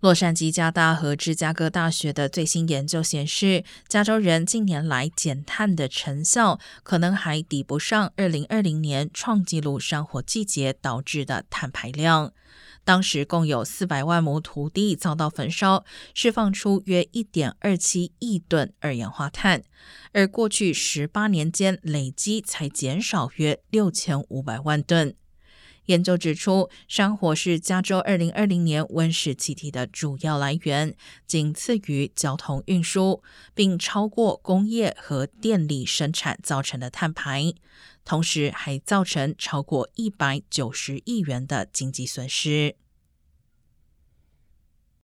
洛杉矶加大和芝加哥大学的最新研究显示，加州人近年来减碳的成效可能还抵不上2020年创纪录山火季节导致的碳排量。当时共有400万亩土地遭到焚烧，释放出约1.27亿吨二氧化碳，而过去18年间累积才减少约6500万吨。研究指出，山火是加州2020年温室气体的主要来源，仅次于交通运输，并超过工业和电力生产造成的碳排，同时还造成超过190亿元的经济损失。